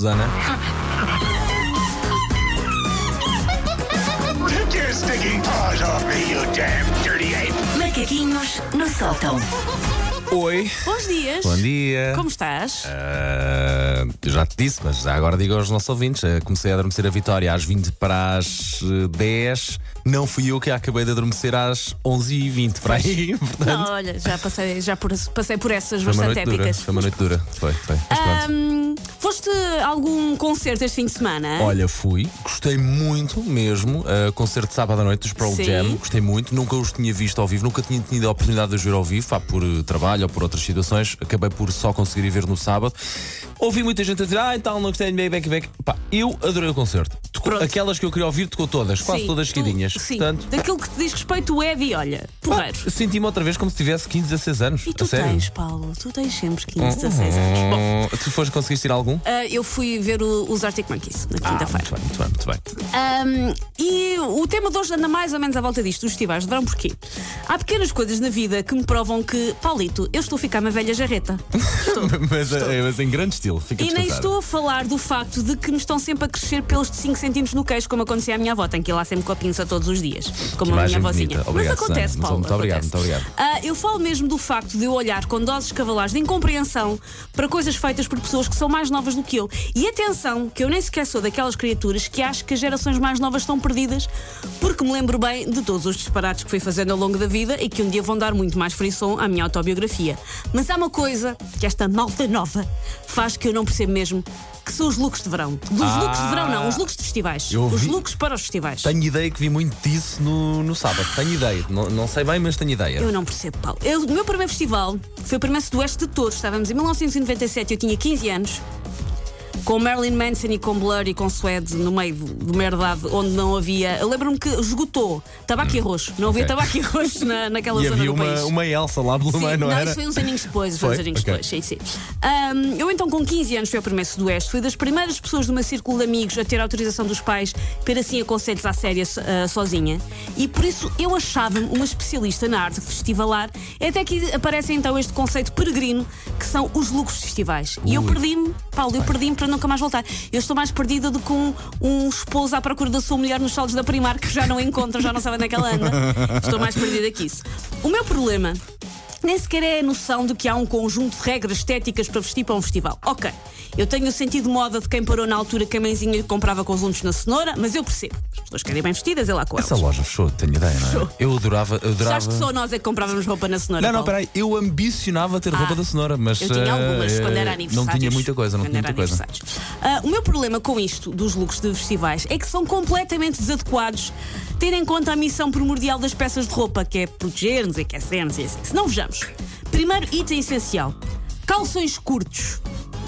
Damn dirty ape! Macaquinhos no sótão. Oi. Bons dias. Bom dia. Como estás? Ah, eu já te disse, mas já agora digo aos nossos ouvintes: ah, comecei a adormecer a Vitória às 20 para as eh, 10. Não fui eu que acabei de adormecer às 11h20 para aí. Portanto, Não, olha, já passei, já por, passei por essas foi bastante noite dura. épicas. Foi uma noite dura. Foi, foi. Mas pronto. Foste a algum concerto este fim de semana? Olha, fui, gostei muito mesmo. Uh, concerto de sábado à noite dos Pearl Sim. Jam, gostei muito. Nunca os tinha visto ao vivo, nunca tinha tido a oportunidade de os ver ao vivo, pá, por uh, trabalho ou por outras situações. Acabei por só conseguir ir ver no sábado. Ouvi muita gente a dizer, ah, então não gostei de back, back. Pá, eu adorei o concerto. Tocou- Pronto. aquelas que eu queria ouvir, tocou todas, quase Sim, todas tu- seguidinhas. Sim, Portanto, daquilo que te diz respeito, o Eddie, olha, pá, porreiro. senti-me outra vez como se tivesse 15, 16 anos. E tu a sério. tens, Paulo, tu tens sempre 15, 16 anos. Bom, Hum, Tu foste conseguiste ir a algum? ah, eu fui ver o- os Arctic Monkeys na Ah, quinta-feira. muito bem, muito bem, muito bem. Ahm, e o tema de hoje anda mais ou menos à volta disto, dos festivais de verão, porquê? Há pequenas coisas na vida que me provam que, Paulito, eu estou a ficar uma velha jarreta. mas, eh, mas em grande estilo, fica E nem estou a falar do facto de que me estão sempre a crescer pelos de 5 centímetros no queixo, como acontecia à minha avó. Tenho que ir lá sempre com a pinça todos os dias, como a minha. Obrigado, Mas acontece, Susana. Paulo. Muito obrigado, muito obrigado. Ah, eu falo mesmo do facto de eu olhar com doses cavalares de incompreensão para coisas feitas por pessoas que são mais novas do que eu. E atenção, que eu nem sequer sou daquelas criaturas que acho que as gerações mais novas estão perdidas, porque me lembro bem de todos os disparates que fui fazendo ao longo da vida e que um dia vão dar muito mais frisson à minha autobiografia. Mas há uma coisa que esta malta nova faz que eu não percebo mesmo. Que são os looks de verão. Dos Ah. looks de verão, não, os looks de festivais. Os vi- looks para os festivais. Tenho ideia que vi muito disso no, no sábado. Tenho ideia. Não, não sei bem, mas tenho ideia. Eu não percebo, Paulo. Eu, o meu primeiro festival foi o primeiro sudoeste de todos. Estávamos em 1997, eu tinha 15 anos. Com Marilyn Manson e com Blur e com Suede no meio de uma herdade onde não havia. Lembro-me que esgotou tabaco e arroz. Não havia ok. tabaco e arroz na, naquela E zona havia do país. uma, uma Elsa lá pelo meio, não, não, era? isso foi uns aninhos depois, foi uns Foi? aninhos Ok. depois, sim, sim. Ahm, eu então, com 15 anos, fui ao primeiro Sudoeste, fui das primeiras pessoas do meu círculo de amigos a ter autorização dos pais para assim a concertos à séria ah, sozinha. E por isso eu achava-me uma especialista na arte festivalar. Até que aparece então este conceito peregrino que são os lucros festivais. E eu perdi-me, Paulo, eu perdi-me para nunca mais voltar. Eu estou mais perdida do que um, um esposo à procura da sua mulher nos saldos da Primar que já não encontra, já não sabe onde é que ela anda. Estou mais perdida que isso. O meu problema nem sequer é a noção de que há um conjunto de regras estéticas para vestir para um festival. Ok, eu tenho o sentido de moda de quem parou na altura que a mãezinha comprava conjuntos na cenoura, mas eu percebo. As pessoas querem bem vestidas, é lá com Essa elas. loja fechou, tenho ideia, não é? Eu adorava. Adorava... acho que só nós é que comprávamos roupa na cenoura. Não, não, Paulo. peraí, eu ambicionava ter roupa da cenoura, mas. Eu tinha algumas eh, quando era Não aniversário. tinha muita coisa, não tinha muita coisa. o meu problema com isto dos looks de festivais é que são completamente desadequados, tendo em conta a missão primordial das peças de roupa, que é proteger-nos aquecer-nos e assim. Se não vejamos, primeiro item essencial: calções curtos.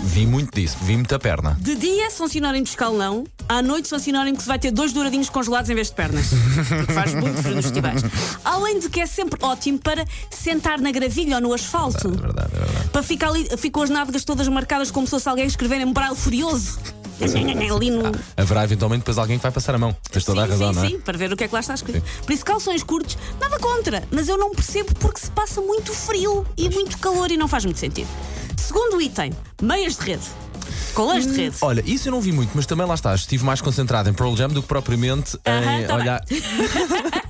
Vi muito disso, vi muita perna. De dia são sinónimo de escalão, à noite são sinónimo que se vai ter dois douradinhos congelados em vez de pernas. Porque faz muito frio nos festivais. Além de que é sempre ótimo para sentar na gravilha ou no asfalto. É verdade, é verdade. Para ficar ali, ficam as nádegas todas marcadas como se fosse alguém escrever em braille furioso. Ali no. Haverá eventualmente depois alguém que vai passar a mão. Tens toda a sim, razão, sim, não é? sim, para ver o que é que lá está escrito. Por isso, calções curtos, nada contra, mas eu não percebo porque se passa muito frio e muito calor e não faz muito sentido. Segundo item, meias de rede. Colãs de rede. Olha, isso eu não vi muito, mas também lá está. Estive mais concentrado em Pearl Jam do que propriamente em tá olhar.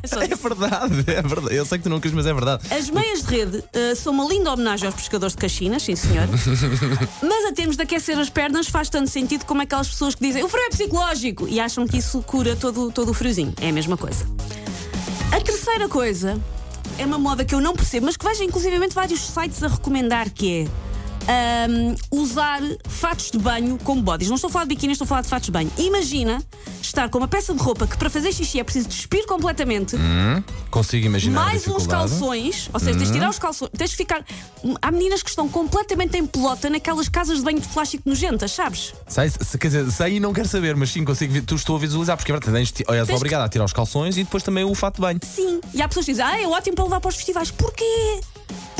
É verdade, é verdade. Eu sei que tu não quis, mas é verdade. As meias de rede eh, são uma linda homenagem aos pescadores de Caxinas, sim senhor. Mas a termos de aquecer as pernas faz tanto sentido como aquelas pessoas que dizem o frio é psicológico e acham que isso cura todo, todo o friozinho. É a mesma coisa. A terceira coisa é uma moda que eu não percebo, mas que vejo inclusivamente vários sites a recomendar que é. Ahm, usar fatos de banho como bodies. Não estou a falar de biquíni, estou a falar de fatos de banho. Imagina estar com uma peça de roupa que para fazer xixi é preciso despir completamente Consigo imaginar mais uns calções, ou seja, tens de tirar os calções, tens de ficar. Há meninas que estão completamente em pelota naquelas casas de banho de plástico nojentas, sabes? Sei, se- quer dizer, sei e não quero saber, mas sim consigo tu estou a visualizar, porque é tens, de- és Tens obrigado a tirar os calções e depois também o fato de banho. Sim. E há pessoas que dizem, ah, é ótimo para levar para os festivais. Porquê?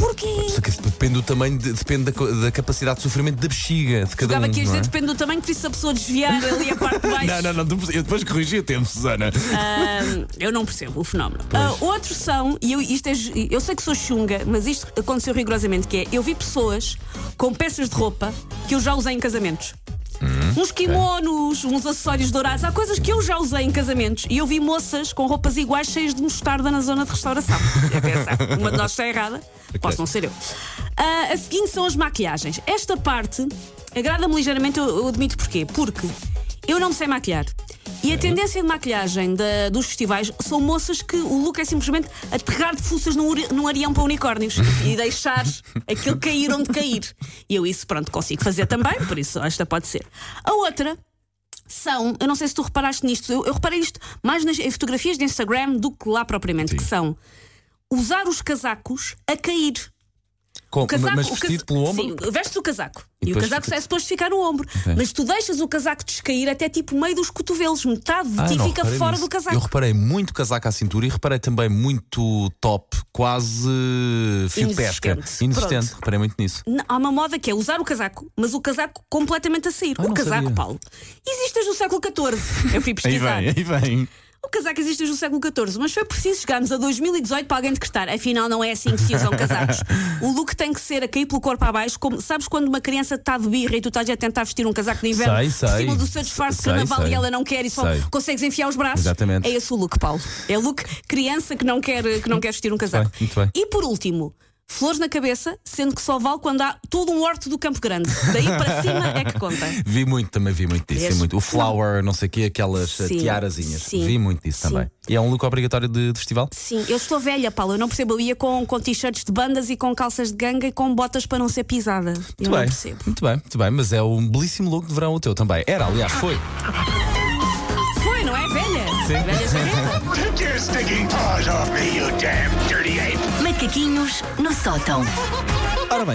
Porquê? Que depende do tamanho, de- depende da, da capacidade de sofrimento da bexiga de cada Jogava um. a não dizer, é? depende do tamanho, por isso se a pessoa desviar ali a parte de baixo. Não, não, não, eu depois corrigi o tempo, Susana. Ahm, eu não percebo o fenómeno. Outros são, e eu, isto é, eu sei que sou chunga, mas isto aconteceu rigorosamente, que é, eu vi pessoas com peças de roupa que eu já usei em casamentos. Uns kimonos, uns acessórios dourados. Há coisas que eu já usei em casamentos e eu vi moças com roupas iguais cheias de mostarda na zona de restauração. Pensar, uma de nós está errada, posso não ser eu. Ah, a seguinte são as maquilhagens. Esta parte agrada-me ligeiramente, eu, eu admito porquê. Porque eu não me sei maquilhar. E a tendência de maquilhagem da- dos festivais são moças que o look é simplesmente aterrar de fuças num, num areão para unicórnios e deixar aquilo cair onde cair. E eu isso, pronto, consigo fazer também, por isso esta pode ser. A outra são, eu não sei se tu reparaste nisto, eu, eu reparei isto mais nas em fotografias de Instagram do que lá propriamente, que são usar os casacos a cair. Com- O casaco, mas o vestido casa- pelo ombro? Sim, vestes o casaco. E E, o casaco fica- sai suposto ficar no ombro. Mas tu deixas o casaco descair até tipo meio dos cotovelos. Metade de Ah, ti fica fora nisso. do casaco. Eu reparei muito casaco à cintura e reparei também muito top, quase fio de pesca. Inexistente. Pronto. Reparei muito nisso. Não, Há uma moda que é usar o casaco, mas o casaco completamente a sair. Ah, o casaco, sabia. Paulo, existe desde o século XIV. Eu fui pesquisar. aí vem. O casaco existe desde o século XIV, mas foi preciso chegarmos a 2018 para alguém decretar. Afinal, não é assim que se usam casacos. O look tem que ser a cair pelo corpo abaixo. Como, sabes quando uma criança está de birra e tu estás a tentar vestir um casaco de inverno Sei, por sei. cima do seu disfarce de Sei, carnaval sei. e ela não quer e só Sei. consegues enfiar os braços? Exatamente. É esse o look, Paulo. É o look criança que não quer, que não quer vestir um casaco. Muito bem. E por último. Flores na cabeça, sendo que só vale quando há todo um horto do Campo Grande. Daí para cima é que conta. Vi muito, também vi muito disso. Vi muito. O flower, não sei o quê, aquelas eh, Sim, tiarazinhas. sim, Vi muito disso sim. também. E é um look obrigatório de, de festival? Sim, eu estou velha, Paulo. Eu não percebo. Eu ia com, com t-shirts de bandas e com calças de ganga e com botas para não ser pisada. Eu Muito não bem, percebo. muito bem, muito bem, mas é um belíssimo look de verão o teu também. Era, aliás, foi. Não? Sim. Velha jareta. Take your stinking paws off me, you damn dirty ape! Macaquinhos no sótão. Ora bem,